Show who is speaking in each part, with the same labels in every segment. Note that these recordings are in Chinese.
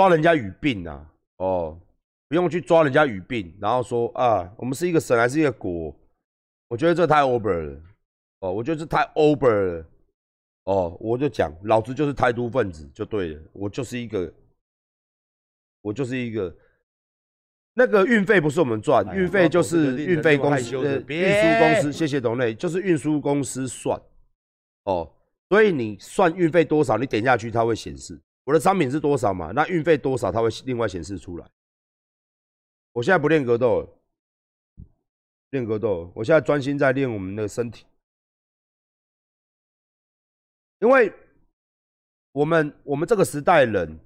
Speaker 1: 抓人家语病啊，哦，不用去抓人家语病，然后说啊，我们是一个省还是一个国？我觉得这太 over 了，哦，我觉得这太 over 了，哦，我就讲，老子就是台独分子就对了，我就是一个，我就是一个。那个运费不是我们赚，运费就是运费公司、运输公司。谢谢董磊，就是运输公司算哦。所以你算运费多少，你点下去它会显示我的商品是多少嘛？那运费多少，它会另外显示出来。我现在不练格斗，练格斗，我现在专心在练我们的身体，因为我们我们这个时代人。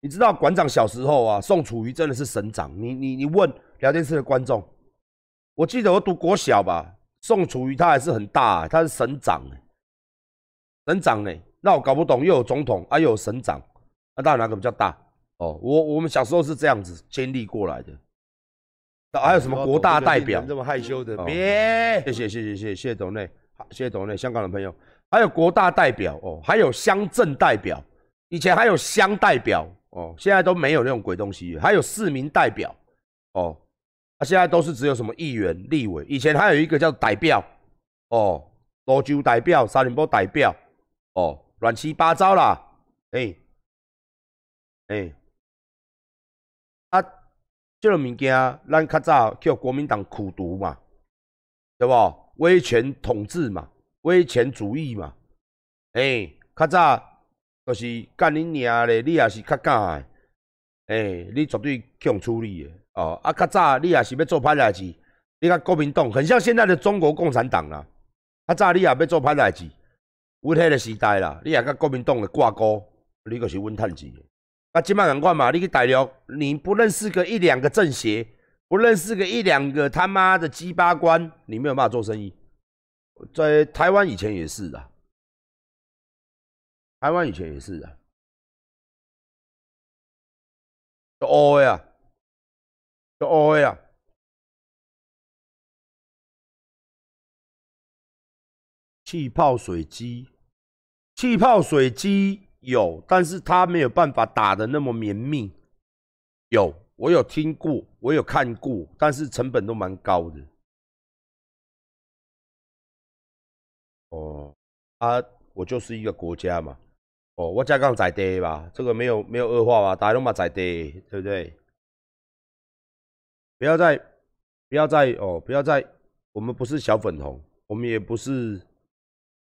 Speaker 1: 你知道馆长小时候啊，宋楚瑜真的是省长。你你你问聊天室的观众，我记得我读国小吧，宋楚瑜他还是很大，他是省长省长呢。那我搞不懂，又有总统，啊又有省长，那到底哪个比较大？哦，我我们小时候是这样子经历过来的。还有什么国大代表？
Speaker 2: 这么害羞的，别
Speaker 1: 谢谢谢谢谢谢谢董内，好谢谢董内，香港的朋友，还有国大代表哦，还有乡镇代表，以前还有乡代表。哦，现在都没有那种鬼东西，还有市民代表，哦，啊，现在都是只有什么议员、立委，以前还有一个叫代表，哦，罗州代表、沙林波代表，哦，乱七八糟啦，哎，哎，啊，这个物件，咱较早叫国民党苦读嘛，对不？威权统治嘛，威权主义嘛，哎，较早。就是干恁娘咧，你也是较敢诶，诶，你绝对强处理诶哦。啊，较早你也是要做歹代志，你看国民党很像现在的中国共产党啦。较早你也要做歹代志，阮迄个时代啦，你也甲国民党诶挂钩，你就是稳趁钱。啊，即摆人看嘛，你去大陆，你不认识个一两个政协，不认识个一两个他妈的鸡巴官，你没有办法做生意。在台湾以前也是的。台湾以前也是的，就 O 呀，就 O 呀，气泡水机，气泡水机有，但是他没有办法打的那么绵密。有，我有听过，我有看过，但是成本都蛮高的。哦，啊，我就是一个国家嘛。哦，我加杠在地吧，这个没有没有恶化吧？大家都嘛在地，对不对？不要再不要再哦，不要再，我们不是小粉红，我们也不是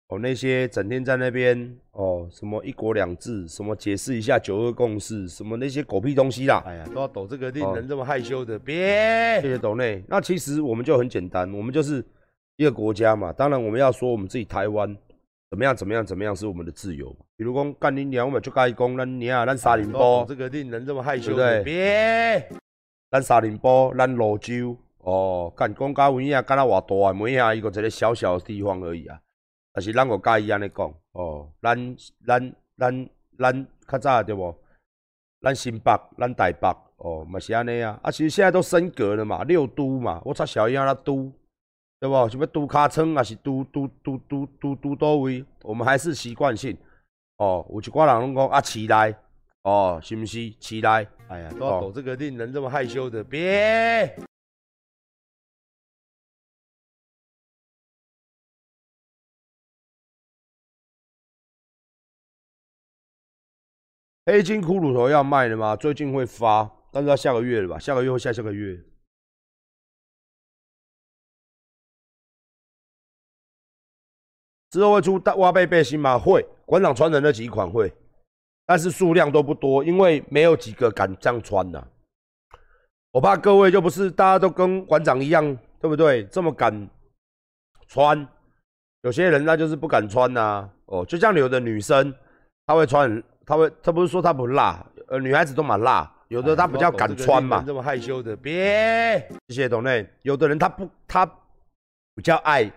Speaker 1: 哦那些整天在那边哦什么一国两制，什么解释一下九二共识，什么那些狗屁东西啦！
Speaker 2: 哎呀，都要抖这个令人这么害羞的，别
Speaker 1: 谢谢抖内。那其实我们就很简单，我们就是一个国家嘛。当然我们要说我们自己台湾。怎么样？怎么样？怎么样？是我们的自由。比如讲，干你娘，我们就该讲，咱娘，咱沙林波，
Speaker 2: 这个令人这么害羞，
Speaker 1: 的？
Speaker 2: 别，
Speaker 1: 咱沙林波，咱罗州，哦，干讲甲有影，干那偌大，每下一个一个小小的地方而已啊。但是咱个介意安尼讲，哦，咱咱咱咱较早对无？咱新北，咱台北，哦，嘛是安尼啊。啊，其实现在都升格了嘛，六都嘛，我插小音啊，都。对不？什么都卡称还是都都都都都都多位？我们还是习惯性哦。有一寡人拢讲啊，起来哦，是毋是？起来！
Speaker 2: 哎呀，都要抖这个令人这么害羞的，别！
Speaker 1: 黑金骷髅头要卖了吗？最近会发，但是要下个月了吧？下个月或下下个月。之后会出大挖背背心吗？会，馆长穿的那几款会，但是数量都不多，因为没有几个敢这样穿的。我怕各位就不是大家都跟馆长一样，对不对？这么敢穿，有些人那就是不敢穿呐。哦，就像有的女生，她会穿，她会，他不是说他不辣，呃，女孩子都蛮辣，有的她比较敢穿嘛。
Speaker 2: 这么害羞的，别，
Speaker 1: 谢谢董内。有的人她不，她比较爱。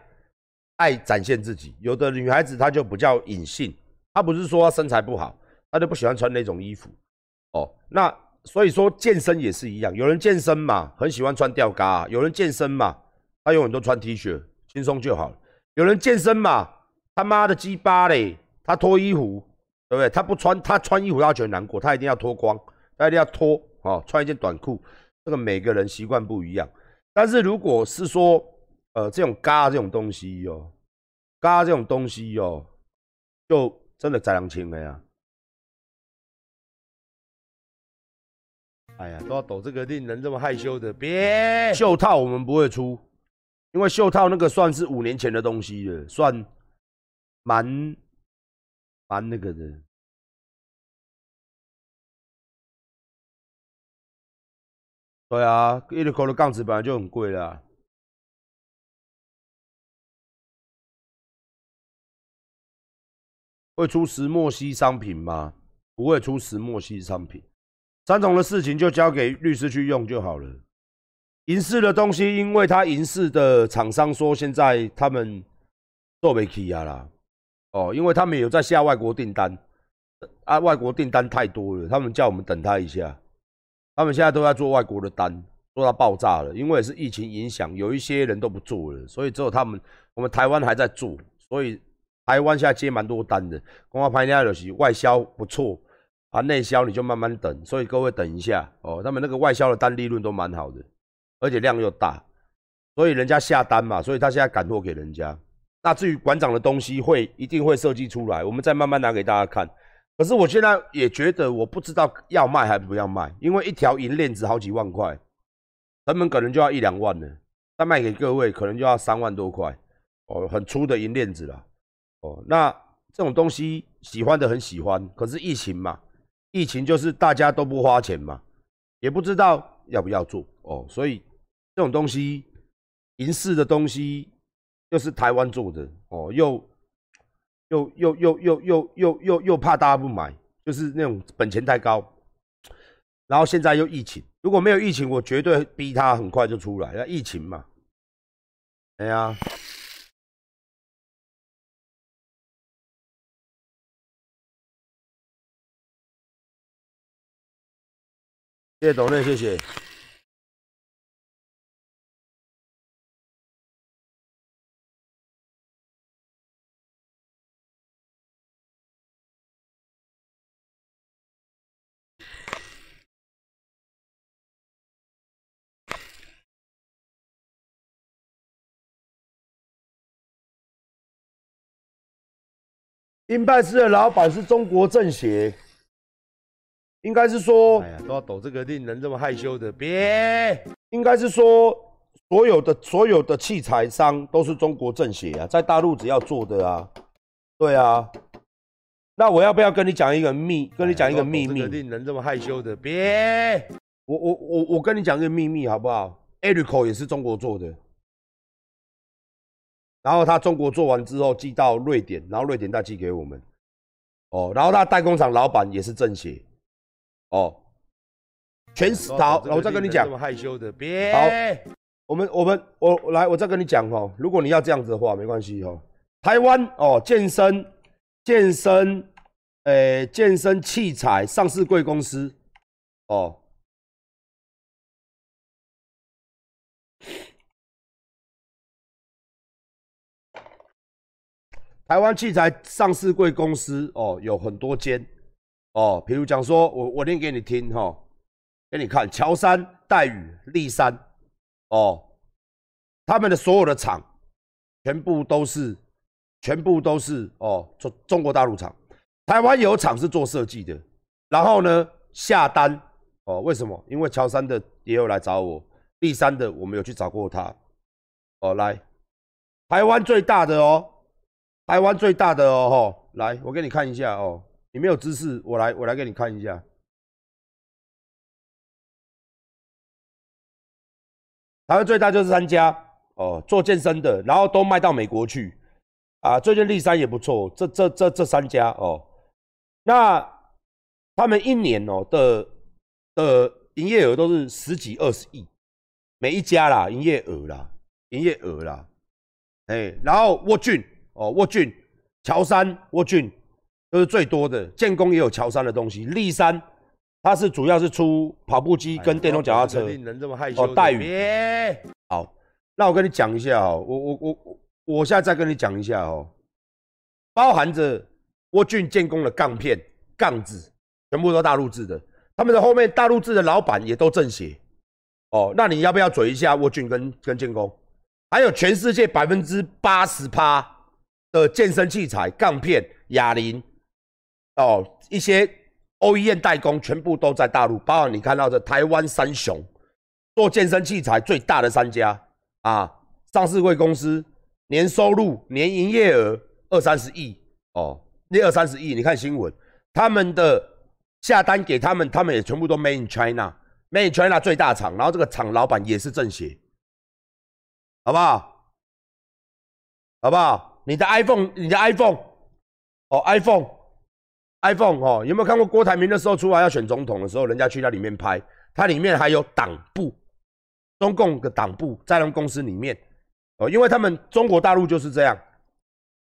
Speaker 1: 爱展现自己，有的女孩子她就比较隐性，她不是说身材不好，她就不喜欢穿那种衣服。哦，那所以说健身也是一样，有人健身嘛，很喜欢穿吊嘎；有人健身嘛，他永远都穿 T 恤，轻松就好了。有人健身嘛，他妈的鸡巴嘞，他脱衣服，对不对？他不穿，他穿衣服他觉得难过，他一定要脱光，他一定要脱哦，穿一件短裤，这个每个人习惯不一样。但是如果是说，呃，这种嘎这种东西哦，嘎这种东西哦，就真的宰良轻了呀。哎呀，都要抖这个令人这么害羞的，别袖套我们不会出，因为袖套那个算是五年前的东西了，算蛮蛮那个的。对啊，一流口的杠子本来就很贵啦。会出石墨烯商品吗？不会出石墨烯商品。三种的事情就交给律师去用就好了。银饰的东西，因为他银饰的厂商说现在他们做不起啊啦。哦，因为他们有在下外国订单，啊，外国订单太多了，他们叫我们等他一下。他们现在都在做外国的单，做到爆炸了。因为是疫情影响，有一些人都不做了，所以只有他们，我们台湾还在做。所以台湾现在接蛮多单的，公告拍下就是外销不错。啊，内销你就慢慢等，所以各位等一下哦。他们那个外销的单利润都蛮好的，而且量又大，所以人家下单嘛，所以他现在赶货给人家。那至于馆长的东西会一定会设计出来，我们再慢慢拿给大家看。可是我现在也觉得我不知道要卖还不要卖，因为一条银链子好几万块，成本可能就要一两万了。再卖给各位可能就要三万多块哦，很粗的银链子了哦。那这种东西喜欢的很喜欢，可是疫情嘛。疫情就是大家都不花钱嘛，也不知道要不要做哦，所以这种东西，银饰的东西又是台湾做的哦，又又又又又又又又又怕大家不买，就是那种本钱太高，然后现在又疫情，如果没有疫情，我绝对逼他很快就出来，要疫情嘛，哎呀。谢谢董内，谢谢。英拜斯的老板是中国政协。应该是说，哎呀，都要抖这个令人这么害羞的，别。应该是说，所有的所有的器材商都是中国政协啊，在大陆只要做的啊，对啊。那我要不要跟你讲一个秘？跟你讲一个秘密？令人这么害羞的，别。我我我我跟你讲一个秘密好不好 e r i c o 也是中国做的，然后他中国做完之后寄到瑞典，然后瑞典再寄给我们。哦，然后他代工厂老板也是政协。哦，全是好，我再跟你讲。这么害羞的，别。好，我们我们我来，我再跟你讲哦。如果你要这样子的话，没关系哦。台湾哦，健身健身，诶，健身器材上市贵公司哦。台湾器材上市贵公司哦，有很多间。哦，比如讲说，我我念给你听哈，给你看，乔山、戴宇、立山，哦，他们的所有的厂，全部都是，全部都是哦，中中国大陆厂，台湾有厂是做设计的，然后呢下单，哦，为什么？因为乔山的也有来找我，立山的我们有去找过他，哦，来，台湾最大的哦，台湾最大的哦，吼，来，我给你看一下哦。你没有知识，我来，我来给你看一下。台湾最大就是三家哦，做健身的，然后都卖到美国去啊。最近立山也不错，这这这这三家哦，那他们一年哦的的营业额都是十几二十亿，每一家啦，营业额啦，营业额啦，哎，然后沃郡哦，沃郡、乔山、沃郡。都是最多的，建工也有乔山的东西。立山，它是主要是出跑步机跟电动脚踏车。能这么害羞哦，待遇。好，那我跟你讲一下哦，我我我我，我现在再跟你讲一下哦，包含着沃俊建工的杠片、杠子，全部都大陆制的。他们的后面大陆制的老板也都正邪。哦，那你要不要嘴一下沃俊跟跟建工？还有全世界百分之八十趴的健身器材、杠片、哑铃，哦，一些 OEM 代工全部都在大陆，包括你看到的台湾三雄，做健身器材最大的三家啊，上市贵公司，年收入、年营业额二三十亿哦，那二三十亿，你看新闻，他们的下单给他们，他们也全部都 Made in China。Made in China 最大厂，然后这个厂老板也是政协，好不好？好不好？你的 iPhone，你的 iPhone，哦，iPhone，iPhone 哦，有没有看过郭台铭的时候出来要选总统的时候，人家去那里面拍，它里面还有党部，中共的党部在他们公司里面哦，因为他们中国大陆就是这样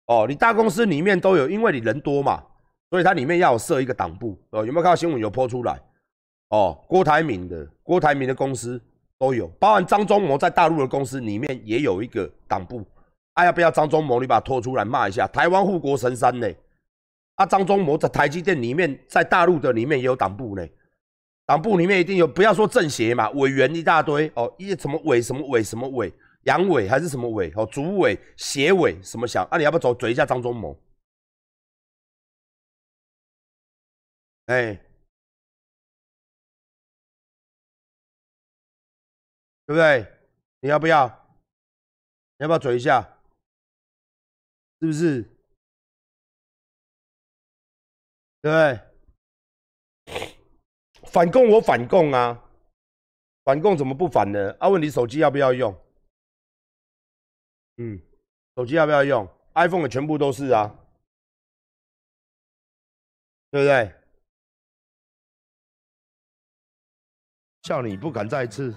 Speaker 1: 哦，你大公司里面都有，因为你人多嘛，所以它里面要设一个党部哦，有没有看到新闻有播出来？哦，郭台铭的郭台铭的公司都有，包含张忠谋在大陆的公司里面也有一个党部。啊，要不要张忠谋？你把他拖出来骂一下，台湾护国神山呢？啊，张忠谋在台积电里面，在大陆的里面也有党部呢。党部里面一定有，不要说政协嘛，委员一大堆哦，一些什么委什么委什么委，杨委还是什么委哦，主委、协委什么想？啊，你要不要走嘴一下张忠谋？哎。对不对？你要不要？要不要嘴一下？是不是？对？反共我反共啊！反共怎么不反呢？啊，问你手机要不要用？嗯，手机要不要用？iPhone 的全部都是啊，对不对？叫你不敢再次。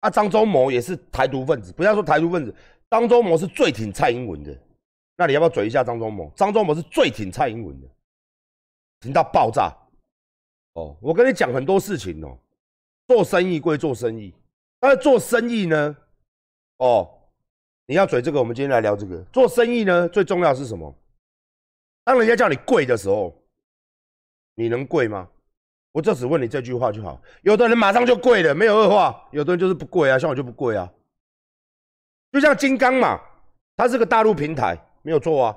Speaker 1: 啊，张忠谋也是台独分子，不要说台独分子，张忠谋是最挺蔡英文的。那你要不要嘴一下张忠谋？张忠谋是最挺蔡英文的，挺到爆炸。哦，我跟你讲很多事情哦，做生意归做生意，但是做生意呢，哦，你要嘴这个，我们今天来聊这个。做生意呢，最重要是什么？当人家叫你贵的时候，你能贵吗？我就只问你这句话就好。有的人马上就跪了，没有二话；有的人就是不跪啊，像我就不跪啊。就像金刚嘛，它是个大陆平台，没有错啊。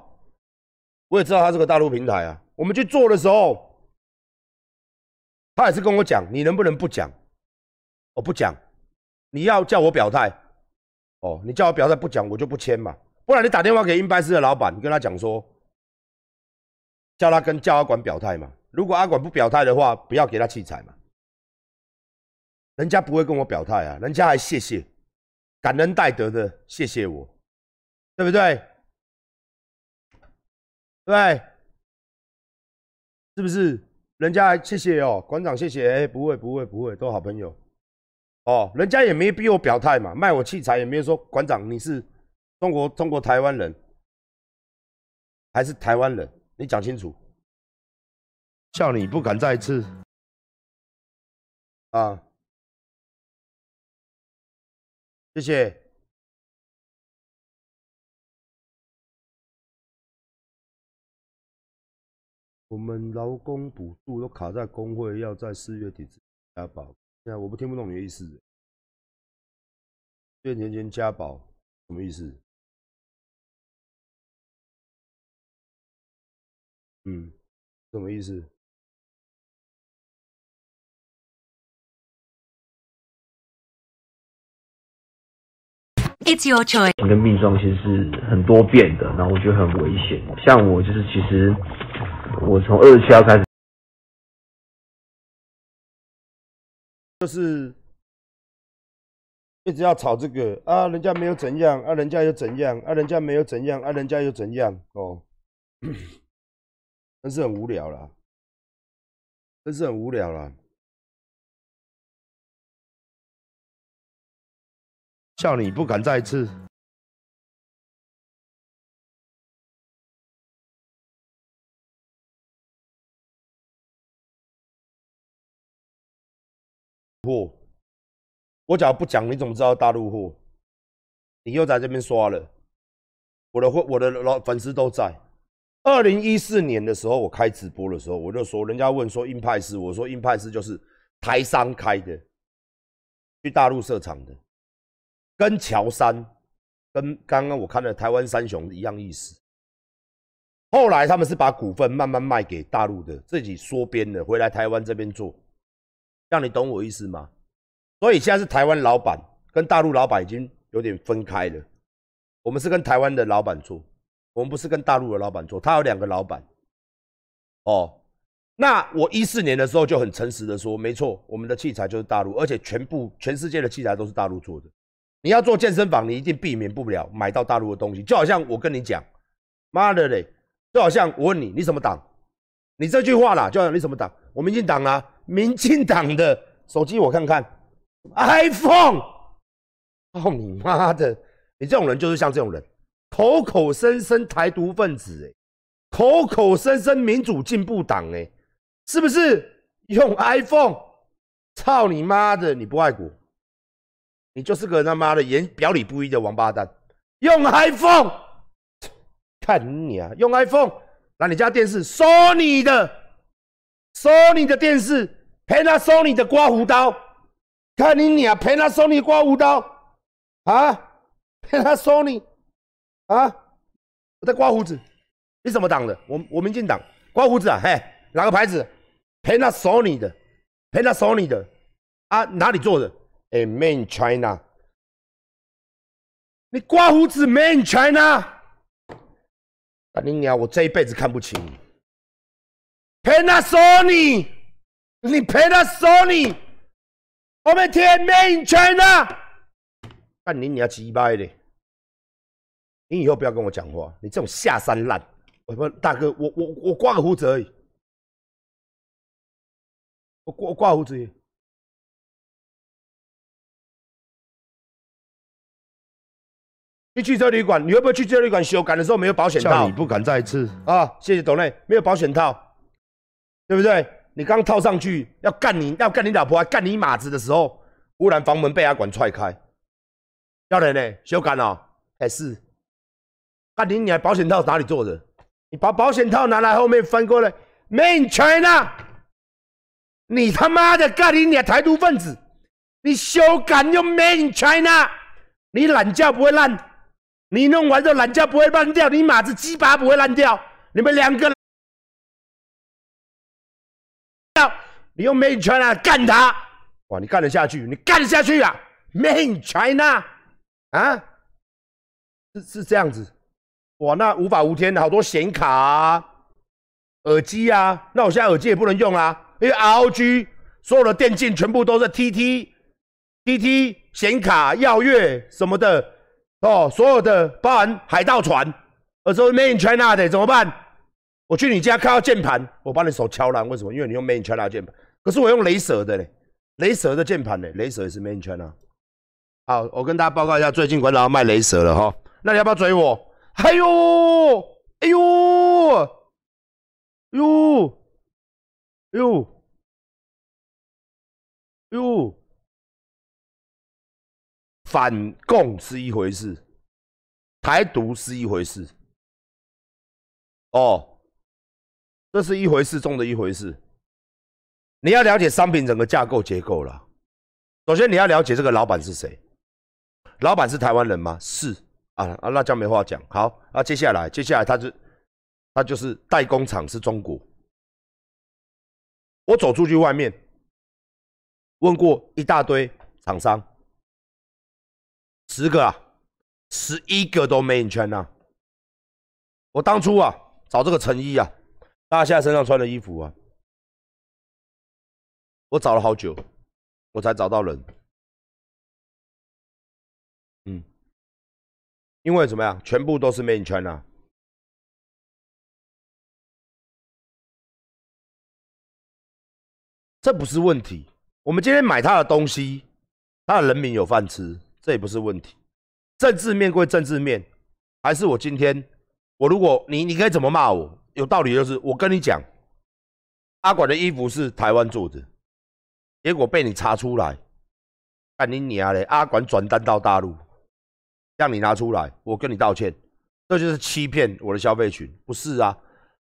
Speaker 1: 我也知道它是个大陆平台啊。我们去做的时候，他也是跟我讲，你能不能不讲？我不讲，你要叫我表态。哦，你叫我表态不讲，我就不签嘛。不然你打电话给英拜斯的老板，你跟他讲说，叫他跟叫他管表态嘛。如果阿管不表态的话，不要给他器材嘛。人家不会跟我表态啊，人家还谢谢，感恩戴德的谢谢我，对不对？对，是不是？人家还谢谢哦，馆长谢谢，哎，不会不会不会，都好朋友。哦，人家也没逼我表态嘛，卖我器材也没有说馆长你是中国中国台湾人还是台湾人，你讲清楚。叫你不敢再次啊！谢谢。我们劳工补助都卡在工会，要在四月底加保。现在我不听不懂你的意思。月年前加保什么意思？嗯，什么意思
Speaker 3: ？It's your choice。跟命状其实是很多变的，然后我觉得很危险。像我就是，其实我从二十七号开始，
Speaker 1: 就是一直要吵这个啊，人家没有怎样啊，人家又怎样啊，人家没有怎样啊，人家又怎样哦，真是很无聊啦，真是很无聊了。叫你不敢再次货，我假如不讲，你怎么知道大陆货？你又在这边刷了，我的货，我的老粉丝都在，二零一四年的时候，我开直播的时候，我就说，人家问说鹰派斯，我说鹰派斯就是台商开的，去大陆设厂的，跟乔山，跟刚刚我看的台湾三雄一样意思。后来他们是把股份慢慢卖给大陆的，自己缩编的，回来台湾这边做，让你懂我意思吗？所以现在是台湾老板跟大陆老板已经有点分开了，我们是跟台湾的老板做。我们不是跟大陆的老板做，他有两个老板。哦，那我一四年的时候就很诚实的说，没错，我们的器材就是大陆，而且全部全世界的器材都是大陆做的。你要做健身房，你一定避免不了买到大陆的东西。就好像我跟你讲，妈的嘞，就好像我问你，你什么党？你这句话啦，就好像你什么党？我民进党啊，民进党的手机我看看，iPhone。哦你妈的，你这种人就是像这种人。口口声声台独分子，哎，口口声声民主进步党，哎，是不是用 iPhone？操你妈的！你不爱国，你就是个他妈的言表里不一的王八蛋。用 iPhone，看你啊！用 iPhone，那你家电视，Sony 的，Sony 的电视，Panasonic 的刮胡刀，看你你啊陪他收你刮胡刀啊，Panasonic。啊！我在刮胡子，你什么党的？我我民进党刮胡子啊！嘿，哪个牌子？Panasonic 的，Panasonic 的啊？哪里做的？哎，Main China。你刮胡子，Main China。啊你娘！我这一辈子看不起你。Panasonic，你 Panasonic，我们天 Main China。干你娘鸡掰的！你以后不要跟我讲话，你这种下三滥。我说大哥，我我我刮个胡子而已，我刮刮胡子。去汽车旅馆，你会不会去汽车旅馆修改的时候没有保险套？
Speaker 2: 你不敢再次
Speaker 1: 啊！谢谢董内，没有保险套，对不对？你刚套上去要干你要干你老婆还干你马子的时候，忽然房门被阿管踹开，要人呢？修改了还是？啊，你你还保险套哪里做的？你把保险套拿来后面翻过来，Main China，你他妈的干你娘台独分子！你修改用 Main China，你懒觉不会烂，你弄完之后懒觉不会烂掉，你马子鸡巴不会烂掉，你们两个，你用 Main China 干他，哇，你干得下去？你干得下去啊？Main China，啊，是是这样子。哇，那无法无天，好多显卡、啊、耳机啊，那我现在耳机也不能用啊，因为 ROG 所有的电竞全部都是 TT、TT 显卡、耀月什么的哦，所有的包含海盗船，而说 Main China 的怎么办？我去你家看到键盘，我把你手敲烂，为什么？因为你用 Main China 键盘，可是我用雷蛇的嘞，雷蛇的键盘嘞，雷蛇也是 Main China。好，我跟大家报告一下，最近馆长要卖雷蛇了哈，那你要不要追我？哎呦，哎呦，呦，呦，呦，反共是一回事，台独是一回事，哦，这是一回事中的一回事。你要了解商品整个架构结构了。首先你要了解这个老板是谁，老板是台湾人吗？是。啊啊，那叫没话讲。好，啊，接下来，接下来，他就，他就是代工厂是中国。我走出去外面，问过一大堆厂商，十个啊，十一个都没 in China。我当初啊，找这个成衣啊，大家现在身上穿的衣服啊，我找了好久，我才找到人。嗯因为怎么样？全部都是 Made in China，这不是问题。我们今天买他的东西，他的人民有饭吃，这也不是问题。政治面归政治面，还是我今天，我如果你，你可以怎么骂我？有道理就是，我跟你讲，阿管的衣服是台湾做的，结果被你查出来，干你娘嘞！阿管转单到大陆。让你拿出来，我跟你道歉，这就是欺骗我的消费群，不是啊？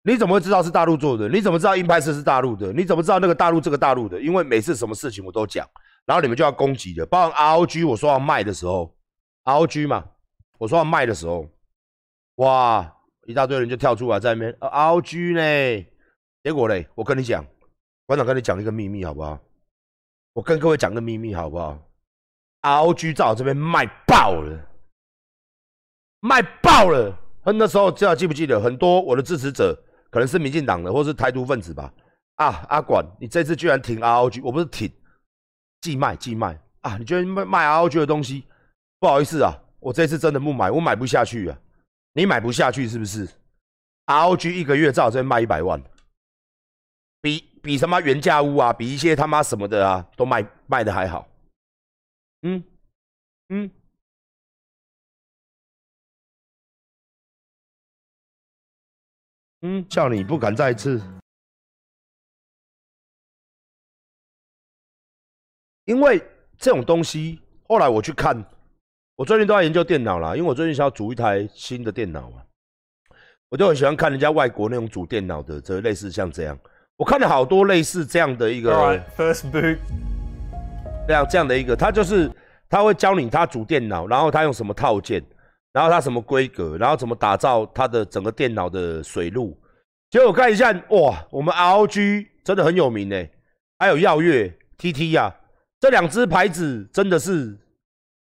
Speaker 1: 你怎么会知道是大陆做的？你怎么知道硬派式是大陆的？你怎么知道那个大陆这个大陆的？因为每次什么事情我都讲，然后你们就要攻击的。包括 ROG，我说要卖的时候，ROG 嘛，我说要卖的时候，哇，一大堆人就跳出来在那边 ROG 呢。结果嘞，我跟你讲，馆长跟你讲一个秘密好不好？我跟各位讲个秘密好不好？ROG 在我这边卖爆了，卖爆了。那时候知道记不记得？很多我的支持者。可能是民进党的，或是台独分子吧。啊，阿管，你这次居然挺 ROG，我不是挺，寄卖寄卖啊！你居然卖卖 ROG 的东西，不好意思啊，我这次真的不买，我买不下去啊。你买不下去是不是？ROG 一个月至少在卖一百万，比比什么原价屋啊，比一些他妈什么的啊，都卖卖的还好。嗯嗯。嗯，叫你不敢再次，因为这种东西，后来我去看，我最近都在研究电脑啦，因为我最近想要组一台新的电脑嘛，我就很喜欢看人家外国那种组电脑的，这类似像这样，我看了好多类似这样的一个
Speaker 4: ，first boot，
Speaker 1: 这样这样的一个，他就是他会教你他组电脑，然后他用什么套件。然后他什么规格，然后怎么打造他的整个电脑的水路？结果我看一下，哇，我们 ROG 真的很有名呢，还有耀月、TT 呀，这两只牌子真的是，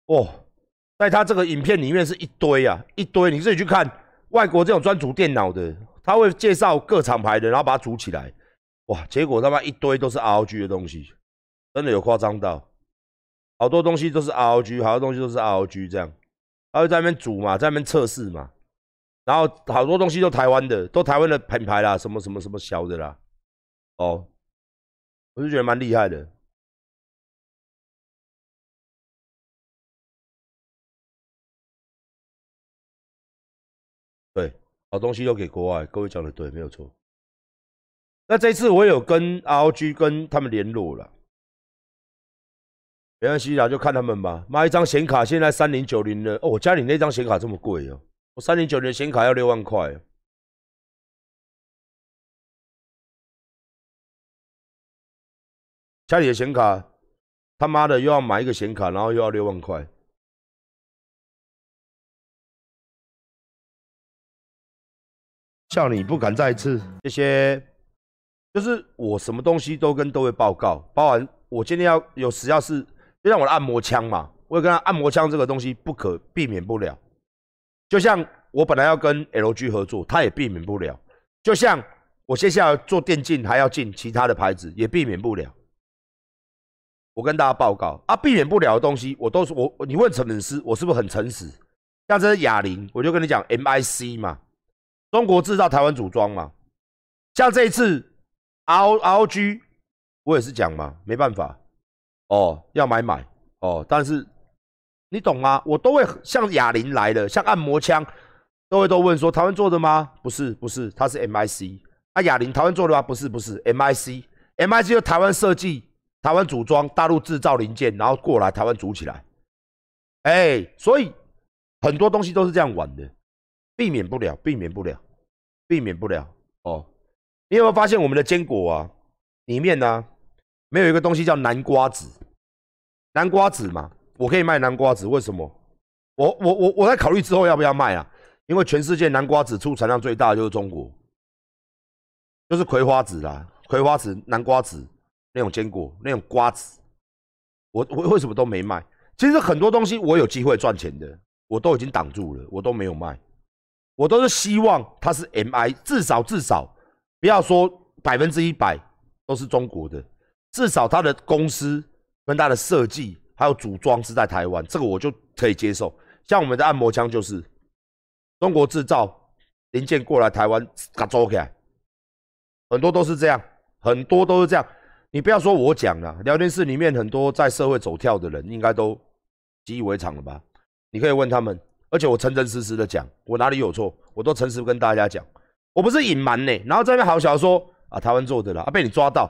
Speaker 1: 哇，在他这个影片里面是一堆啊，一堆，你自己去看外国这种专组电脑的，他会介绍各厂牌的，然后把它组起来，哇，结果他妈一堆都是 ROG 的东西，真的有夸张到，好多东西都是 ROG，好多东西都是 ROG 这样。他会在那边组嘛，在那边测试嘛，然后好多东西都台湾的，都台湾的品牌啦，什么什么什么小的啦，哦，我就觉得蛮厉害的。好东西都给国外，各位讲的对，没有错。那这次我有跟 ROG 跟他们联络了。没关系啦，就看他们吧。妈，一张显卡现在三零九零的哦，我家里那张显卡这么贵哦，我三零九零的显卡要六万块。家里的显卡，他妈的又要买一个显卡，然后又要六万块。叫你不敢再次，这些就是我什么东西都跟都会报告，包含我今天要有时要是。就像我的按摩枪嘛，我跟他按摩枪这个东西不可避免不了。就像我本来要跟 LG 合作，他也避免不了。就像我接下来做电竞，还要进其他的牌子，也避免不了。我跟大家报告啊，避免不了的东西，我都是我。你问陈本师，我是不是很诚实？像这是哑铃，我就跟你讲 MIC 嘛，中国制造，台湾组装嘛。像这一次 ROG，我也是讲嘛，没办法。哦，要买买哦，但是你懂吗？我都会像哑铃来的，像按摩枪，都会都问说台湾做的吗？不是，不是，它是 MIC。啊，哑铃台湾做的吗？不是，不是，MIC，MIC 就台湾设计、台湾组装、大陆制造零件，然后过来台湾组起来。哎，所以很多东西都是这样玩的，避免不了，避免不了，避免不了。哦，你有没有发现我们的坚果啊，里面呢？没有一个东西叫南瓜子，南瓜子嘛，我可以卖南瓜子。为什么？我我我我在考虑之后要不要卖啊？因为全世界南瓜子出产量最大的就是中国，就是葵花籽啦，葵花籽、南瓜籽那种坚果、那种瓜子，我我为什么都没卖？其实很多东西我有机会赚钱的，我都已经挡住了，我都没有卖。我都是希望它是 MI，至少至少不要说百分之一百都是中国的。至少它的公司跟它的设计还有组装是在台湾，这个我就可以接受。像我们的按摩枪就是中国制造零件过来台湾嘎做起来，很多都是这样，很多都是这样。你不要说我讲了，聊天室里面很多在社会走跳的人应该都习以为常了吧？你可以问他们，而且我诚诚实实的讲，我哪里有错，我都诚实跟大家讲，我不是隐瞒呢。然后这边好小说啊，台湾做的了啊，被你抓到。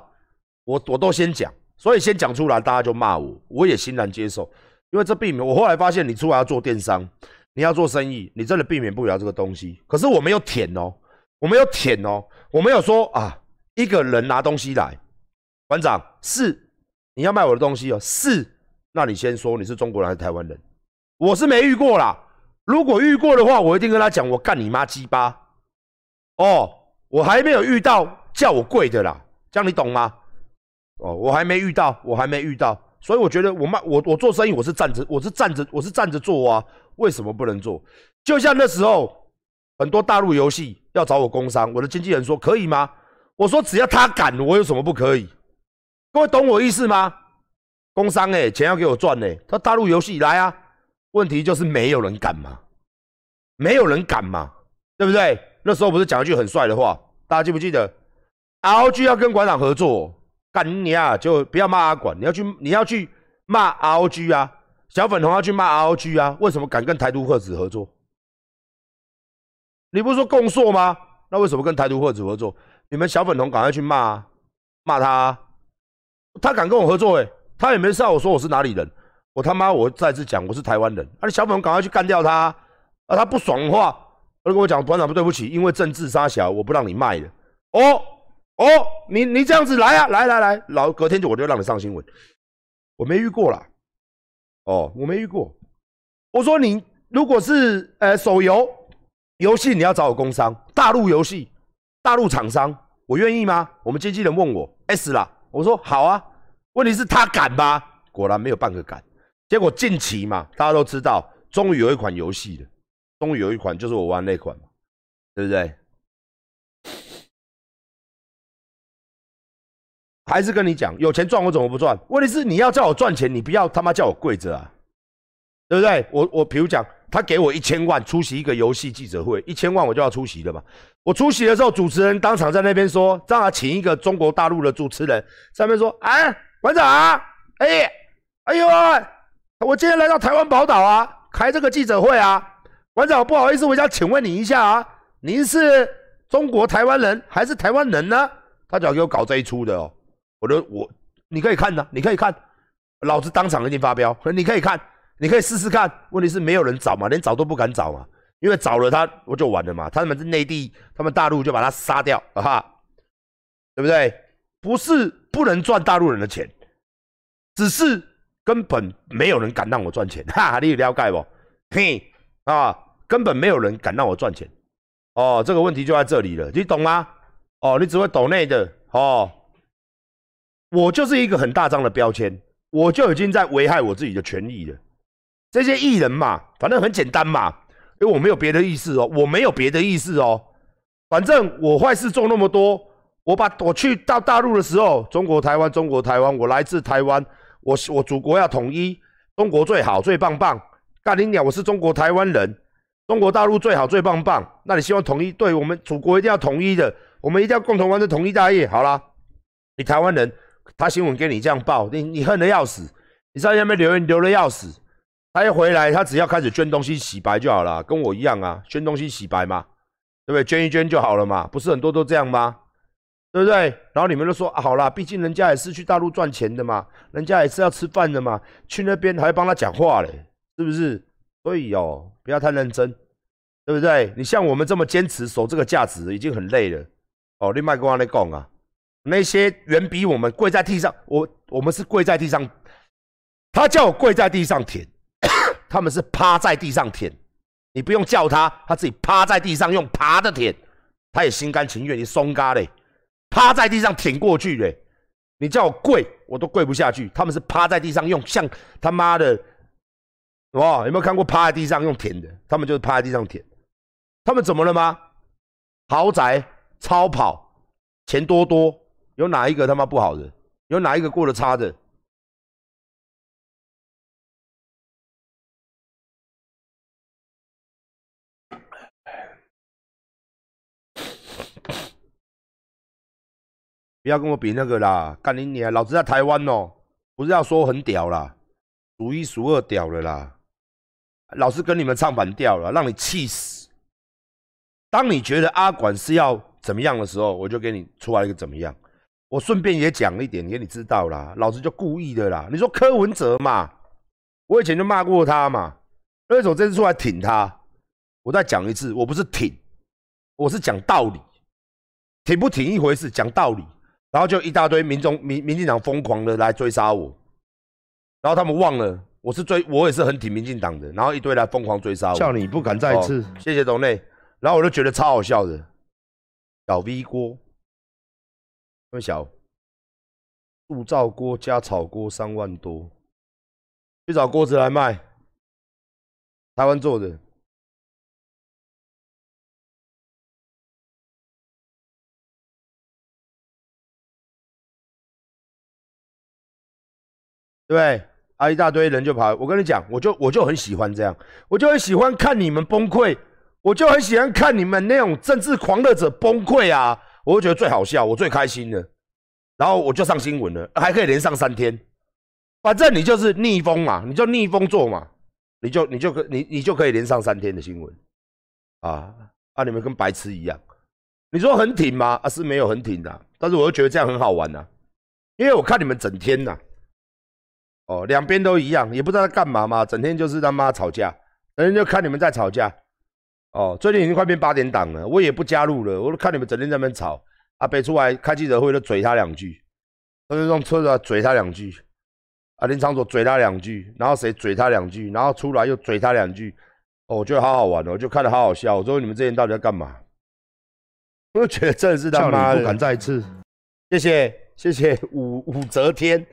Speaker 1: 我我都先讲，所以先讲出来，大家就骂我，我也欣然接受，因为这避免。我后来发现，你出来要做电商，你要做生意，你真的避免不了这个东西。可是我没有舔哦，我没有舔哦，我没有说啊，一个人拿东西来，馆长是你要卖我的东西哦，是，那你先说你是中国人还是台湾人？我是没遇过啦，如果遇过的话，我一定跟他讲，我干你妈鸡巴！哦，我还没有遇到叫我跪的啦，这样你懂吗？哦，我还没遇到，我还没遇到，所以我觉得我卖我我做生意我是站着，我是站着，我是站着做啊，为什么不能做？就像那时候很多大陆游戏要找我工商，我的经纪人说可以吗？我说只要他敢，我有什么不可以？各位懂我意思吗？工商哎，钱要给我赚呢，他大陆游戏来啊，问题就是没有人敢嘛，没有人敢嘛，对不对？那时候不是讲一句很帅的话，大家记不记得？ROG 要跟馆长合作。干你啊！就不要骂阿管，你要去你要去骂 ROG 啊，小粉红要去骂 ROG 啊，为什么敢跟台独分子合作？你不是说共硕吗？那为什么跟台独分子合作？你们小粉红赶快去骂啊骂他，啊他敢跟我合作哎，他也没事啊。我说我是哪里人，我他妈我再次讲我是台湾人，啊，你小粉赶快去干掉他，啊，他不爽的话，他跟我讲团长对不起，因为政治杀小，我不让你卖了哦。哦，你你这样子来啊，来来来，老隔天就我就让你上新闻，我没遇过啦。哦，我没遇过。我说你如果是呃手游游戏，你要找我工商，大陆游戏，大陆厂商，我愿意吗？我们经纪人问我 S 啦，我说好啊。问题是他敢吗？果然没有半个敢。结果近期嘛，大家都知道，终于有一款游戏了，终于有一款就是我玩那款嘛，对不对？还是跟你讲，有钱赚我怎么不赚？问题是你要叫我赚钱，你不要他妈叫我跪着啊，对不对？我我比如讲，他给我一千万出席一个游戏记者会，一千万我就要出席了嘛。我出席的时候，主持人当场在那边说，正好请一个中国大陆的主持人上面说：“哎，馆长，哎，哎呦，我今天来到台湾宝岛啊，开这个记者会啊，馆长不好意思，我想请问你一下啊，您是中国台湾人还是台湾人呢？”他就要给我搞这一出的哦。我的我，你可以看呐，你可以看，老子当场给你发飙，你可以看，你可以试试看。问题是没有人找嘛，连找都不敢找嘛，因为找了他我就完了嘛。他们是内地，他们大陆就把他杀掉，哈，对不对？不是不能赚大陆人的钱，只是根本没有人敢让我赚钱，哈，你了解不？嘿，啊，根本没有人敢让我赚钱，哦，这个问题就在这里了，你懂吗？哦，你只会懂内的，哦。我就是一个很大张的标签，我就已经在危害我自己的权益了。这些艺人嘛，反正很简单嘛，因为我没有别的意思哦，我没有别的意思哦。反正我坏事做那么多，我把我去到大陆的时候，中国台湾，中国台湾，我来自台湾，我我祖国要统一，中国最好最棒棒。干你鸟，我是中国台湾人，中国大陆最好最棒棒。那你希望统一？对我们祖国一定要统一的，我们一定要共同完成统一大业。好了，你台湾人。他新闻给你这样报，你你恨得要死，你在下面留言留的要死。他一回来，他只要开始捐东西洗白就好了，跟我一样啊，捐东西洗白嘛，对不对？捐一捐就好了嘛，不是很多都这样吗？对不对？然后你们都说，好啦，毕竟人家也是去大陆赚钱的嘛，人家也是要吃饭的嘛，去那边还帮他讲话嘞，是不是？所以哦，不要太认真，对不对？你像我们这么坚持守这个价值，已经很累了。哦，你麦跟我来讲啊。那些远比我们跪在地上，我我们是跪在地上，他叫我跪在地上舔，他们是趴在地上舔，你不用叫他，他自己趴在地上用爬的舔，他也心甘情愿。你松嘎嘞，趴在地上舔过去嘞，你叫我跪，我都跪不下去。他们是趴在地上用像他妈的，哇，有没有看过趴在地上用舔的？他们就是趴在地上舔，他们怎么了吗？豪宅、超跑、钱多多。有哪一个他妈不好的？有哪一个过得差的？不要跟我比那个啦！干你娘！老子在台湾哦，不是要说很屌啦，数一数二屌的啦！老子跟你们唱反调了，让你气死！当你觉得阿管是要怎么样的时候，我就给你出来一个怎么样。我顺便也讲一点给你知道啦，老子就故意的啦。你说柯文哲嘛，我以前就骂过他嘛，为什么这次出来挺他？我再讲一次，我不是挺，我是讲道理。挺不挺一回事，讲道理，然后就一大堆民众民民进党疯狂的来追杀我，然后他们忘了我是追我也是很挺民进党的，然后一堆来疯狂追杀我，
Speaker 2: 叫你不敢再次，
Speaker 1: 谢谢董内，然后我就觉得超好笑的，小 V 锅，那么小，铸造锅加炒锅三万多，去找锅子来卖，台湾做的。对，啊，一大堆人就跑。我跟你讲，我就我就很喜欢这样，我就很喜欢看你们崩溃，我就很喜欢看你们那种政治狂热者崩溃啊，我就觉得最好笑，我最开心了。然后我就上新闻了，还可以连上三天，反正你就是逆风嘛，你就逆风做嘛，你就你就可你你就可以连上三天的新闻，啊啊，你们跟白痴一样。你说很挺吗？啊，是没有很挺的，但是我又觉得这样很好玩呐，因为我看你们整天呐。哦，两边都一样，也不知道在干嘛嘛，整天就是他妈吵架，人家就看你们在吵架。哦，最近已经快变八点档了，我也不加入了，我都看你们整天在那边吵。阿北出来开记者会都嘴他两句，都是用车子嘴他两句。啊，林长佐嘴他两句，然后谁嘴他两句，然后出来又嘴他两句。哦，我觉得好好玩哦，就看得好好笑。我说你们这些人到底在干嘛？我觉得真的是他妈的。
Speaker 2: 不敢再次。
Speaker 1: 谢谢谢谢武武则天。